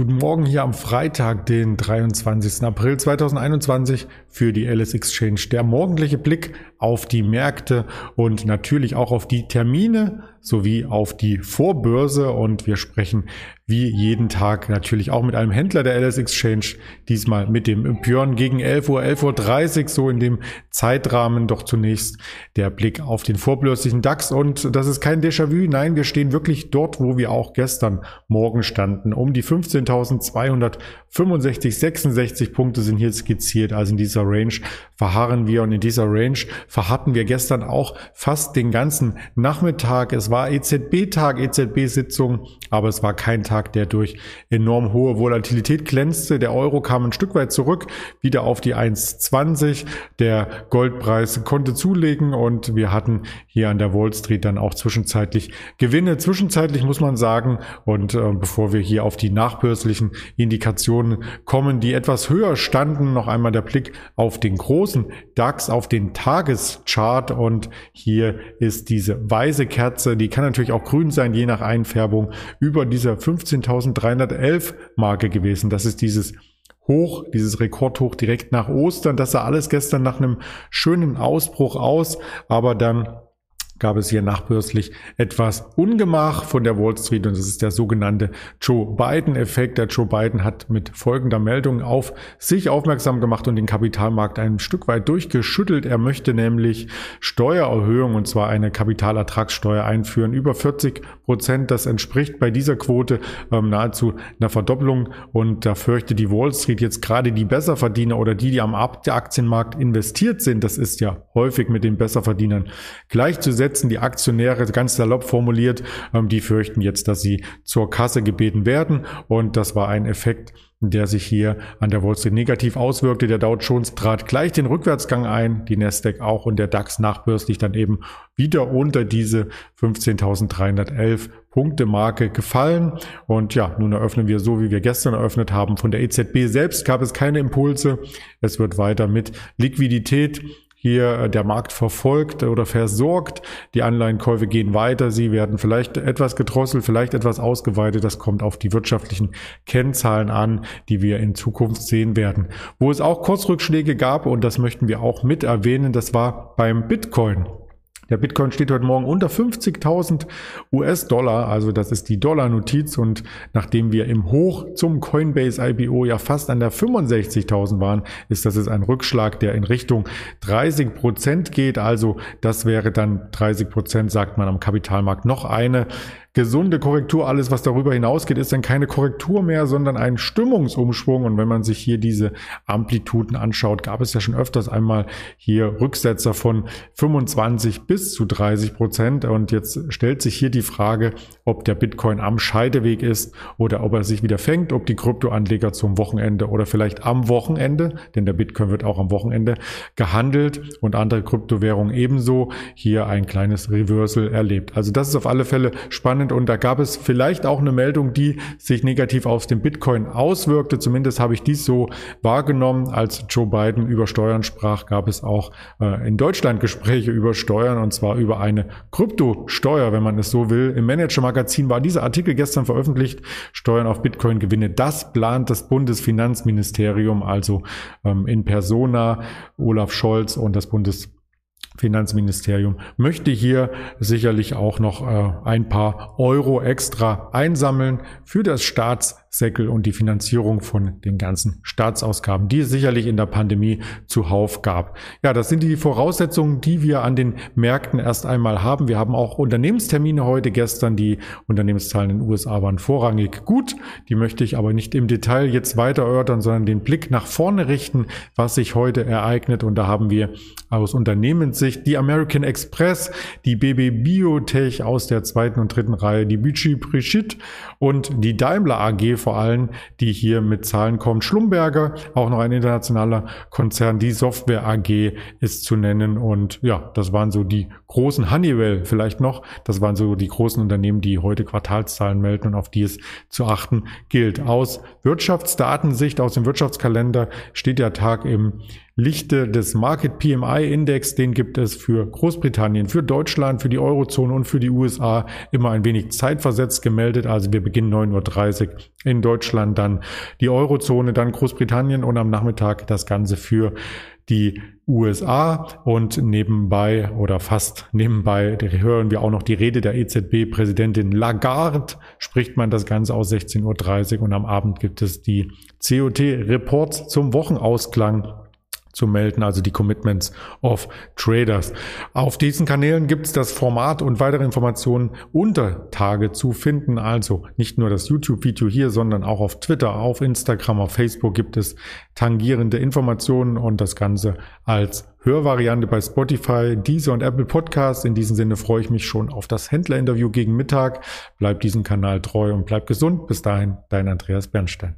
Guten Morgen hier am Freitag, den 23. April 2021 für die LS Exchange. Der morgendliche Blick auf die Märkte und natürlich auch auf die Termine sowie auf die Vorbörse und wir sprechen wie jeden Tag natürlich auch mit einem Händler der LS Exchange, diesmal mit dem Björn gegen 11 Uhr, 11.30 Uhr, so in dem Zeitrahmen. Doch zunächst der Blick auf den vorbörslichen DAX und das ist kein Déjà-vu, nein, wir stehen wirklich dort, wo wir auch gestern Morgen standen. Um die 15.265, 66 Punkte sind hier skizziert, also in dieser Range verharren wir und in dieser Range verharrten wir gestern auch fast den ganzen Nachmittag. Es war EZB-Tag, EZB-Sitzung, aber es war kein Tag, der durch enorm hohe Volatilität glänzte. Der Euro kam ein Stück weit zurück, wieder auf die 1,20. Der Goldpreis konnte zulegen und wir hatten hier an der Wall Street dann auch zwischenzeitlich Gewinne. Zwischenzeitlich muss man sagen, und äh, bevor wir hier auf die nachbörslichen Indikationen kommen, die etwas höher standen, noch einmal der Blick auf den großen DAX, auf den Tageschart und hier ist diese weiße Kerze, die kann natürlich auch grün sein, je nach Einfärbung, über dieser 15.311 Marke gewesen. Das ist dieses Hoch, dieses Rekordhoch direkt nach Ostern. Das sah alles gestern nach einem schönen Ausbruch aus, aber dann gab es hier nachbörslich etwas Ungemach von der Wall Street und das ist der sogenannte Joe Biden-Effekt. Der Joe Biden hat mit folgender Meldung auf sich aufmerksam gemacht und den Kapitalmarkt ein Stück weit durchgeschüttelt. Er möchte nämlich Steuererhöhung und zwar eine Kapitalertragssteuer einführen. Über 40 Prozent, das entspricht bei dieser Quote ähm, nahezu einer Verdoppelung und da fürchte die Wall Street jetzt gerade die Besserverdiener oder die, die am Aktienmarkt investiert sind, das ist ja häufig mit den Besserverdienern gleichzusetzen setzen. Die Aktionäre, ganz salopp formuliert, ähm, die fürchten jetzt, dass sie zur Kasse gebeten werden. Und das war ein Effekt, der sich hier an der Wall Street negativ auswirkte. Der Dow Jones trat gleich den Rückwärtsgang ein, die Nasdaq auch und der DAX nachbörslich dann eben wieder unter diese 15.311 Punkte Marke gefallen. Und ja, nun eröffnen wir so, wie wir gestern eröffnet haben. Von der EZB selbst gab es keine Impulse. Es wird weiter mit Liquidität hier äh, der Markt verfolgt oder versorgt. Die Anleihenkäufe gehen weiter. Sie werden vielleicht etwas gedrosselt, vielleicht etwas ausgeweitet. Das kommt auf die wirtschaftlichen Kennzahlen an, die wir in Zukunft sehen werden. Wo es auch Kursrückschläge gab, und das möchten wir auch mit erwähnen, das war beim Bitcoin. Der Bitcoin steht heute Morgen unter 50.000 US-Dollar, also das ist die Dollar-Notiz und nachdem wir im Hoch zum Coinbase IPO ja fast an der 65.000 waren, ist das jetzt ein Rückschlag, der in Richtung 30 Prozent geht. Also das wäre dann 30 Prozent, sagt man am Kapitalmarkt, noch eine gesunde Korrektur. Alles, was darüber hinausgeht, ist dann keine Korrektur mehr, sondern ein Stimmungsumschwung. Und wenn man sich hier diese Amplituden anschaut, gab es ja schon öfters einmal hier Rücksetzer von 25 bis zu 30 Prozent. Und jetzt stellt sich hier die Frage, ob der Bitcoin am Scheideweg ist oder ob er sich wieder fängt, ob die Kryptoanleger zum Wochenende oder vielleicht am Wochenende, denn der Bitcoin wird auch am Wochenende gehandelt und andere Kryptowährungen ebenso hier ein kleines Reversal erlebt. Also das ist auf alle Fälle spannend spannend und da gab es vielleicht auch eine Meldung, die sich negativ auf den Bitcoin auswirkte. Zumindest habe ich dies so wahrgenommen. Als Joe Biden über Steuern sprach, gab es auch äh, in Deutschland Gespräche über Steuern und zwar über eine Kryptosteuer, wenn man es so will. Im Manager-Magazin war dieser Artikel gestern veröffentlicht. Steuern auf Bitcoin-Gewinne. Das plant das Bundesfinanzministerium, also ähm, in Persona, Olaf Scholz und das Bundes Finanzministerium möchte hier sicherlich auch noch äh, ein paar Euro extra einsammeln für das Staatssäckel und die Finanzierung von den ganzen Staatsausgaben, die es sicherlich in der Pandemie zuhauf gab. Ja, das sind die Voraussetzungen, die wir an den Märkten erst einmal haben. Wir haben auch Unternehmenstermine heute. Gestern die Unternehmenszahlen in den USA waren vorrangig gut. Die möchte ich aber nicht im Detail jetzt weiter erörtern, sondern den Blick nach vorne richten, was sich heute ereignet. Und da haben wir aus Unternehmenssicht sich die American Express, die BB Biotech aus der zweiten und dritten Reihe, die Büchi Brigitte und die Daimler AG vor allem, die hier mit Zahlen kommt. Schlumberger, auch noch ein internationaler Konzern, die Software AG ist zu nennen und ja, das waren so die großen Honeywell vielleicht noch. Das waren so die großen Unternehmen, die heute Quartalszahlen melden und auf die es zu achten gilt. Aus Wirtschaftsdatensicht, aus dem Wirtschaftskalender steht der Tag im Lichte des Market PMI Index, den gibt es für Großbritannien, für Deutschland, für die Eurozone und für die USA immer ein wenig zeitversetzt gemeldet. Also wir beginnen 9.30 Uhr in Deutschland, dann die Eurozone, dann Großbritannien und am Nachmittag das Ganze für die USA und nebenbei oder fast nebenbei hören wir auch noch die Rede der EZB-Präsidentin Lagarde, spricht man das Ganze aus 16.30 Uhr und am Abend gibt es die COT-Reports zum Wochenausklang zu melden, also die Commitments of Traders. Auf diesen Kanälen gibt es das Format und weitere Informationen unter Tage zu finden. Also nicht nur das YouTube-Video hier, sondern auch auf Twitter, auf Instagram, auf Facebook gibt es tangierende Informationen und das Ganze als Hörvariante bei Spotify, Deezer und Apple Podcasts. In diesem Sinne freue ich mich schon auf das Händlerinterview gegen Mittag. Bleib diesem Kanal treu und bleib gesund. Bis dahin, dein Andreas Bernstein.